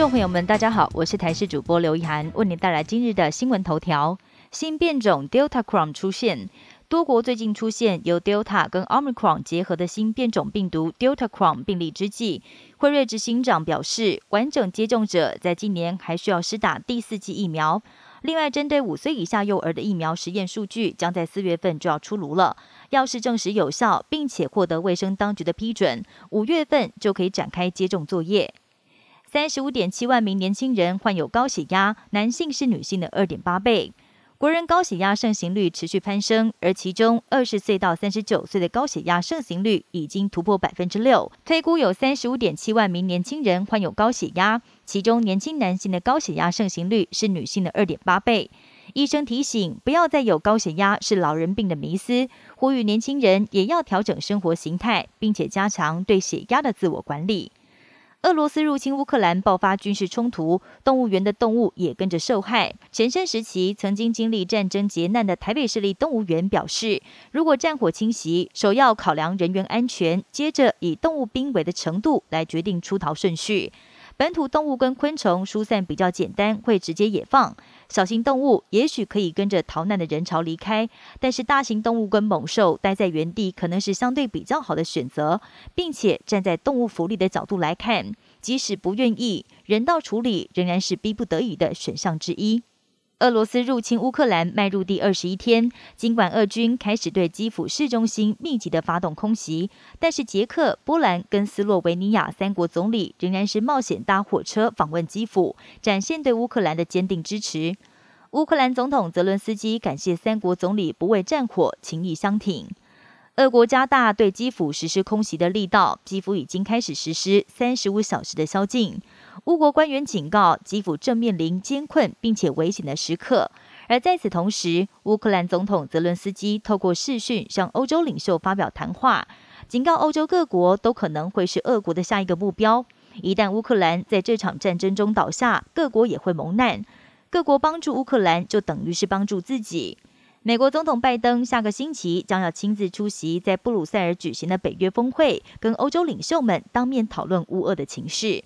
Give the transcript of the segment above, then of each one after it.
众朋友们，大家好，我是台视主播刘一涵，为您带来今日的新闻头条。新变种 Delta Cron 出现，多国最近出现由 Delta 跟 Omicron 结合的新变种病毒 Delta Cron 病例之际，辉瑞执行长表示，完整接种者在今年还需要施打第四剂疫苗。另外，针对五岁以下幼儿的疫苗实验数据，将在四月份就要出炉了。要是证实有效，并且获得卫生当局的批准，五月份就可以展开接种作业。三十五点七万名年轻人患有高血压，男性是女性的二点八倍。国人高血压盛行率持续攀升，而其中二十岁到三十九岁的高血压盛行率已经突破百分之六。推估有三十五点七万名年轻人患有高血压，其中年轻男性的高血压盛行率是女性的二点八倍。医生提醒，不要再有高血压是老人病的迷思，呼吁年轻人也要调整生活形态，并且加强对血压的自我管理。俄罗斯入侵乌克兰，爆发军事冲突，动物园的动物也跟着受害。前身时期曾经经历战争劫难的台北市立动物园表示，如果战火侵袭，首要考量人员安全，接着以动物濒危的程度来决定出逃顺序。本土动物跟昆虫疏散比较简单，会直接野放。小型动物也许可以跟着逃难的人潮离开，但是大型动物跟猛兽待在原地可能是相对比较好的选择，并且站在动物福利的角度来看，即使不愿意，人道处理仍然是逼不得已的选项之一。俄罗斯入侵乌克兰迈入第二十一天，尽管俄军开始对基辅市中心密集的发动空袭，但是捷克、波兰跟斯洛维尼亚三国总理仍然是冒险搭火车访问基辅，展现对乌克兰的坚定支持。乌克兰总统泽伦斯基感谢三国总理不畏战火，情谊相挺。俄国加大对基辅实施空袭的力道，基辅已经开始实施三十五小时的宵禁。乌国官员警告，基辅正面临艰困并且危险的时刻。而在此同时，乌克兰总统泽伦斯基透过视讯向欧洲领袖发表谈话，警告欧洲各国都可能会是俄国的下一个目标。一旦乌克兰在这场战争中倒下，各国也会蒙难。各国帮助乌克兰，就等于是帮助自己。美国总统拜登下个星期将要亲自出席在布鲁塞尔举行的北约峰会，跟欧洲领袖们当面讨论乌俄的情势。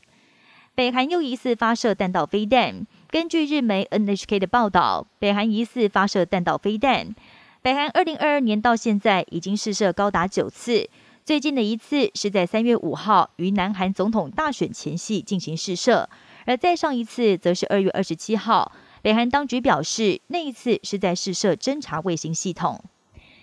北韩又疑似发射弹道飞弹。根据日媒 NHK 的报道，北韩疑似发射弹道飞弹。北韩二零二二年到现在已经试射高达九次，最近的一次是在三月五号于南韩总统大选前夕进行试射，而再上一次则是二月二十七号。北韩当局表示，那一次是在试射侦察卫星系统。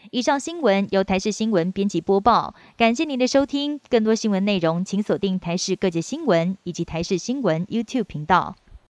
以上新闻由台视新闻编辑播报，感谢您的收听。更多新闻内容，请锁定台视各界新闻以及台视新闻 YouTube 频道。